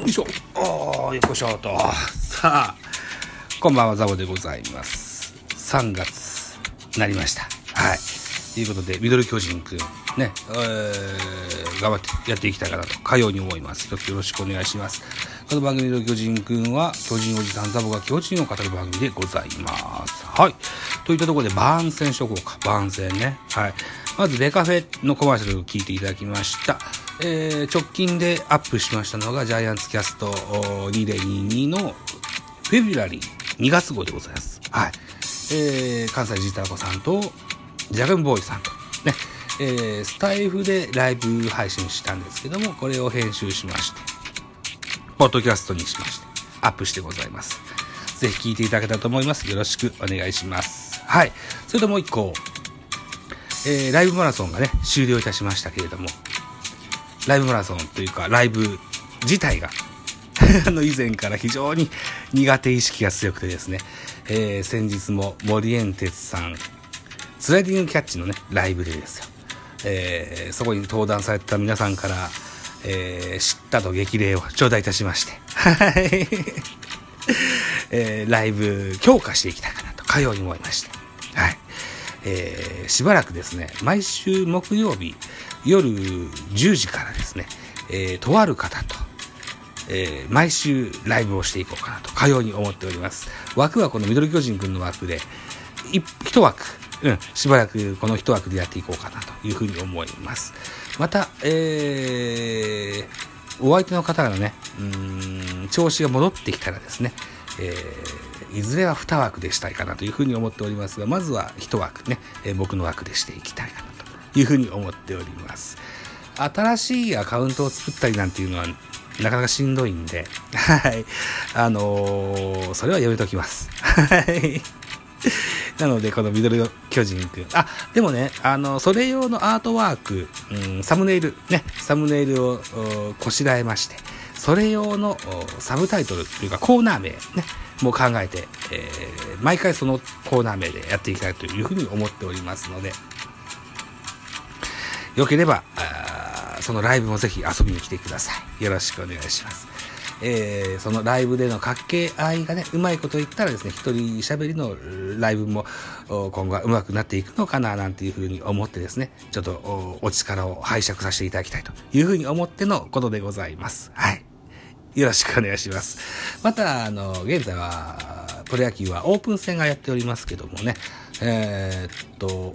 よいしょ。おーよっこしょと。さあこんばんはザボでございます。3月なりました。はい。ということでミドル巨人くんねえー、頑張ってやっていきたいかなとかように思います。よろしくお願いします。この番組ミドル巨人くんは巨人おじさんザボが巨人を語る番組でございます。はい。といったところで番宣しとこうか。番宣ね。はい。まずベカフェのコマーシャルを聞いていただきました。えー直近でアップしましたのがジャイアンツキャスト2022のフェブラリー2月号でございます。はい。えー、関西ジーターコさんと、ジャガンボーイさんと、ね、えー、スタイフでライブ配信したんですけども、これを編集しまして、ポッドキャストにしまして、アップしてございます。ぜひ聞いていただけたらと思います。よろしくお願いします。はい。それともう一個、えー、ライブマラソンがね、終了いたしましたけれども、ライブマラソンというか、ライブ自体が、あの、以前から非常に苦手意識が強くてですね、えー、先日も森エンテツさん、スライディングキャッチのね、ライブでですよ、えー、そこに登壇された皆さんから、えー、知ったと激励を頂戴いたしまして、はい。えー、ライブ強化していきたいかなと、かように思いまして、はい。えー、しばらくですね、毎週木曜日夜10時からですね、えー、とある方と、えー毎週ライブをしていこうかなと、かように思っております。枠はこのミドル巨人くんの枠で、一枠、うん、しばらくこの一枠でやっていこうかなというふうに思います。また、えーお相手の方がね、うん、調子が戻ってきたらですね、えーいずれは2枠でしたいかなというふうに思っておりますが、まずは1枠ね、えー僕の枠でしていきたいかないうふうに思っております。新しいアカウントを作ったりなんていうのは、なかなかしんどいんで、はい。あのーそれはやめときます。はい。なので、このミドル巨人くん。あ、でもね、あの、それ用のアートワーク、うん、サムネイル、ね、サムネイルをこしらえまして、それ用のサブタイトルというかコーナー名、ね、もう考えて、えー毎回そのコーナー名でやっていきたいというふうに思っておりますので、よければ、そのライブもぜひ遊びに来てください。よろしくお願いします。えーそのライブでの掛け合いがね、うまいこと言ったらですね、一人喋りのライブも今後は上手くなっていくのかな、なんていうふうに思ってですね、ちょっとおお力を拝借させていただきたいというふうに思ってのことでございます。はい。よろしくお願いします。また、あの、現在は、プロ野球はオープン戦がやっておりますけどもね、えーっと、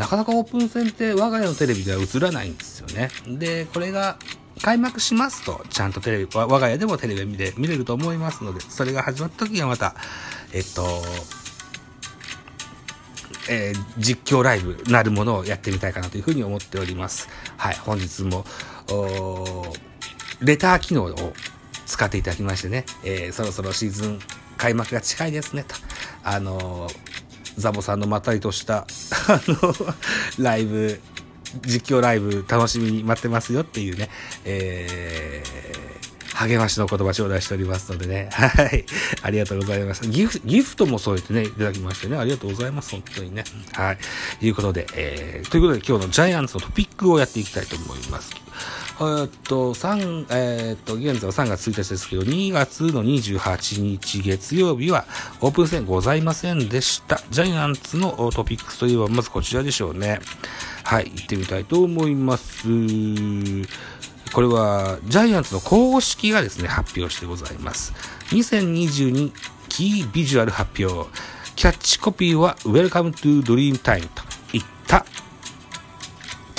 なかなかオープン戦って我が家のテレビでは映らないんですよね。で、これが開幕しますと、ちゃんとテレビ、我が家でもテレビで見れると思いますので、それが始まった時はまた、えっと、えー実況ライブなるものをやってみたいかなというふうに思っております。はい、本日も、レター機能を使っていただきましてね、えーそろそろシーズン開幕が近いですねと。あのーザボさんのまったりとした、あの、ライブ、実況ライブ楽しみに待ってますよっていうね、えー励ましの言葉頂戴しておりますのでね。はい。ありがとうございます。ギフギフトもそうやってね、いただきましてね。ありがとうございます。本当にね。はい。ということで、えー、ということで今日のジャイアンツのトピックをやっていきたいと思います。えっと、3、えーっと、現在は3月1日ですけど、2月の28日月曜日はオープン戦ございませんでした。ジャイアンツのトピックスといえば、まずこちらでしょうね。はい、行ってみたいと思います。これは、ジャイアンツの公式がですね、発表してございます。2022キービジュアル発表。キャッチコピーは、Welcome to Dream Time と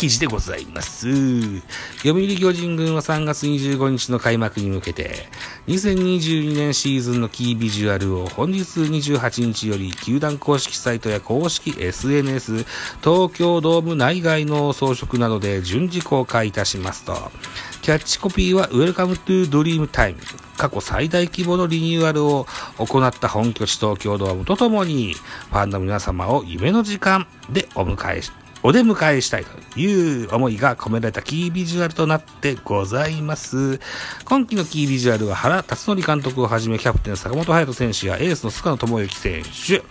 記事でございます。読売巨人軍は3月25日の開幕に向けて、2022年シーズンのキービジュアルを本日28日より球団公式サイトや公式 SNS、東京ドーム内外の装飾などで順次公開いたしますと、キャッチコピーは Welcome to Dream Time 過去最大規模のリニューアルを行った本拠地東京ドームとともに、ファンの皆様を夢の時間でお迎えし、お出迎えしたいという思いが込められたキービジュアルとなってございます。今季のキービジュアルは原辰徳監督をはじめキャプテン坂本勇人選手やエースの菅野智之選手、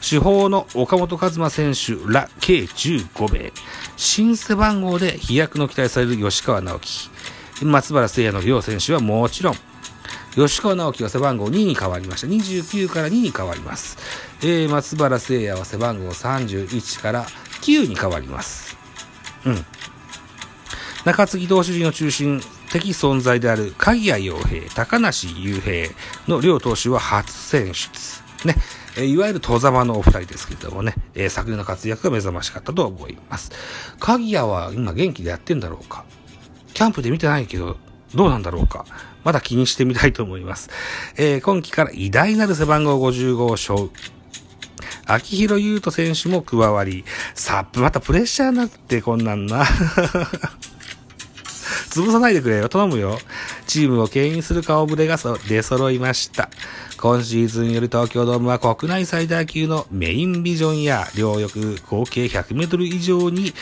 主砲の岡本和真選手ら計15名、新背番号で飛躍の期待される吉川直樹、松原聖也の両選手はもちろん、吉川直樹は背番号2に変わりました。29から2に変わります。えー、松原聖也は背番号31から9に変わります。うん。中継ぎ投手陣の中心的存在である鍵谷洋平、高梨雄平の両投手は初選出。ね。えいわゆる戸様のお二人ですけどもね、えー、昨年の活躍が目覚ましかったと思います。鍵谷は今元気でやってんだろうか？キャンプで見てないけど、どうなんだろうか？まだ気にしてみたいと思います。えー、今季から偉大なる背番号55を背負。秋広優斗選手も加わり、さあ、またプレッシャーになってこんなんな。潰さないでくれよ。頼むよ。チームを牽引する顔ぶれが出揃いました。今シーズンより東京ドームは国内最大級のメインビジョンや両翼合計100メートル以上に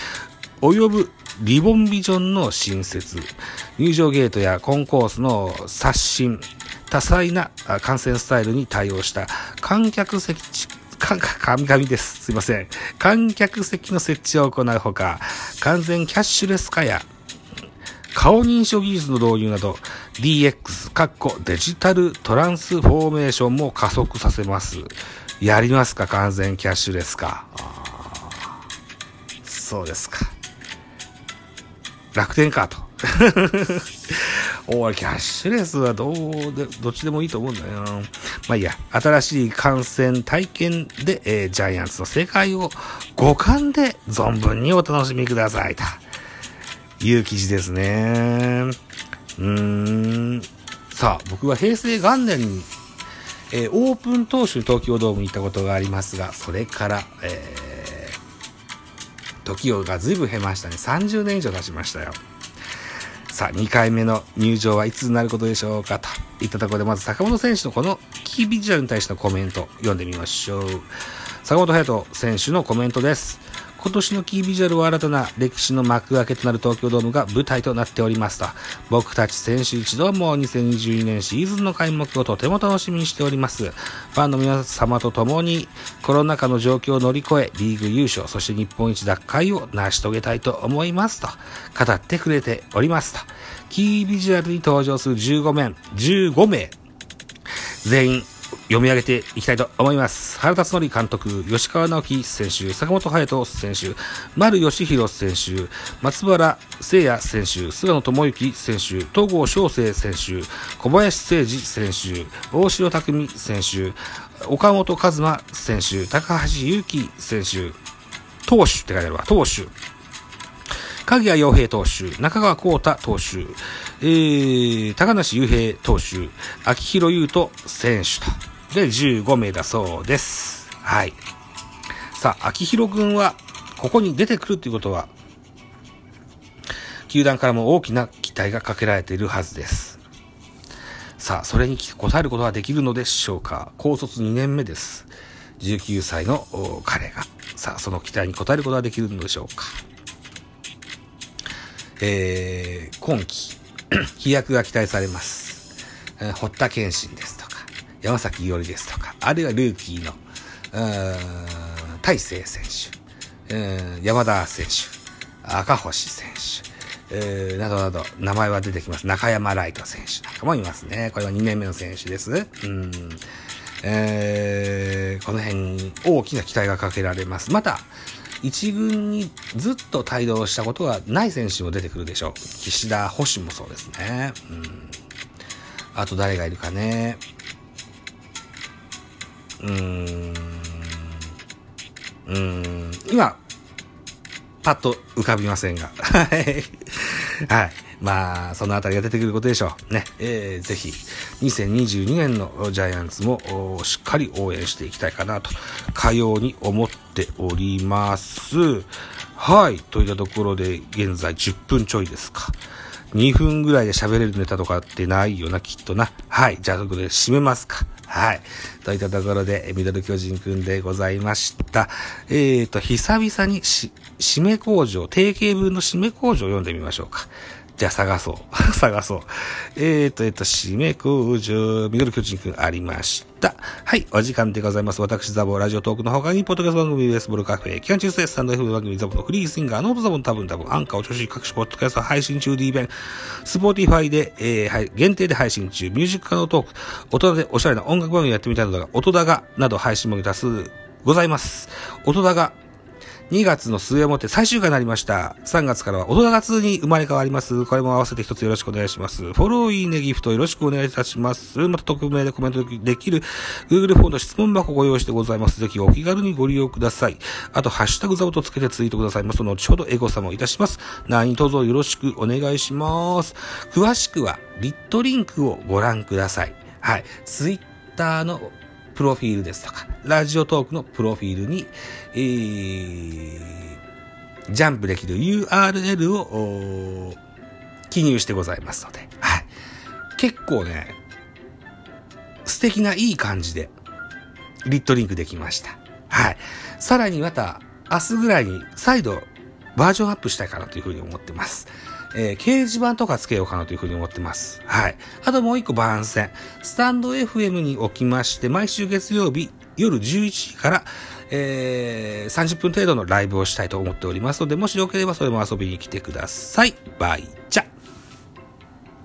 及ぶリボンビジョンの新設、入場ゲートやコンコースの刷新、多彩な観戦スタイルに対応した観客席、か、神々です。すいません。観客席の設置を行うほか、完全キャッシュレス化や、顔認証技術の導入など、DX、カッコデジタルトランスフォーメーションも加速させます。やりますか完全キャッシュレス化。そうですか。楽天かと。おい、キャッシュレスはどうで、どっちでもいいと思うんだよ。まあいいや、新しい観戦体験で、えー、ジャイアンツの世界を五感で存分にお楽しみください。という記事ですね。うーん。さあ、僕は平成元年に、えー、オープン当初東京ドームに行ったことがありますが、それから、えー時が随分減ましたね。30年以上経ちましたよ。さあ、2回目の入場はいつになることでしょうかといったところで、まず坂本選手のこのキービジュアルに対してのコメント読んでみましょう。坂本隼人選手のコメントです。今年のキービジュアルは新たな歴史の幕開けとなる東京ドームが舞台となっておりますと、僕たち選手一同も2022年シーズンの開幕をとても楽しみにしております。ファンの皆様と共にコロナ禍の状況を乗り越え、リーグ優勝、そして日本一奪回を成し遂げたいと思いますと、語ってくれておりますと。キービジュアルに登場する15名、15名、全員読み上げていきたいと思います。原辰徳監督、吉川直樹選手、坂本隼人選手、丸義弘選手、松原聖也選手、菅野智之選手、東郷翔成選手、小林誠司選手、大城匠選手、岡本和真選手、高橋祐希選手、投手って書いてあるわ、投手。鍵谷洋平投手、中川幸太投手、えー、高梨雄平投手、秋広優斗選手と。で15名だそうです。はい。さあ、秋広君は、ここに出てくるということは、球団からも大きな期待がかけられているはずです。さあ、それに応えることはできるのでしょうか高卒2年目です。19歳の彼が。さあ、その期待に応えることはできるのでしょうかえー、今季、飛躍が期待されます。えー、堀田健信です。山崎伊織ですとか、あるいはルーキーの、ー大勢選手、山田選手、赤星選手、えー、などなど、名前は出てきます。中山ライト選手なんかもいますね。これは2年目の選手です。うん。えー、この辺に大きな期待がかけられます。また、一軍にずっと帯同したことがない選手も出てくるでしょう。岸田星もそうですね。うん。あと誰がいるかね。うーん、うーん、今、パッと浮かびませんが。はい。はい。まあ、そのあたりが出てくることでしょう。ね。えー、ぜひ、2022年のジャイアンツもしっかり応援していきたいかなと、かように思っております。はい。といったところで、現在10分ちょいですか。2分ぐらいで喋れるネタとかってないよな、きっとな。はい。じゃあ、というこで締めますか。はい。といったところで、ミドル巨人くんでございました。えーと、久々にし、締め工場、定型文の締め工場を読んでみましょうか。じゃあ探そう。探そう。えーと、えっ、ー、と、締め工場、ミドル巨人くんありました。はい、お時間でございます。私、ザボラジオトークの他に、ポッドキャスト番組、ベースボールカフェ、期間中世スタンド F 番組、ザボのフリーシンガー、ノートザボの多分多分、アンカーを調子各種ポッドキャスト配信中 D 弁、スポーティファイで、えー、はい、限定で配信中、ミュージック可能トーク、音でおしゃれな音楽番組やってみたいのだが、音だが、など配信も多数ございます。音だが、2月の末をもって最終回になりました。3月からは大人が2に生まれ変わります。これも合わせて一つよろしくお願いします。フォロー、いいね、ギフトよろしくお願いいたします。また匿名でコメントできる Google フォームの質問箱をご用意してございます。ぜひお気軽にご利用ください。あと、ハッシュタグザボとつけてツイートくださいます。後ほどエゴサもいたします。何卒よろしくお願いします。詳しくは、リットリンクをご覧ください。はい。ツイッターのプロフィールですとか、ラジオトークのプロフィールに、えー、ジャンプできる URL を記入してございますので、はい。結構ね、素敵ないい感じで、リットリンクできました。はい。さらにまた、明日ぐらいに再度バージョンアップしたいかなというふうに思ってます。えー、掲示板とかつけようかなというふうに思ってます。はい。あともう一個番宣。スタンド FM におきまして、毎週月曜日夜11時から、えー、30分程度のライブをしたいと思っておりますので、もしよければそれも遊びに来てください。バイ。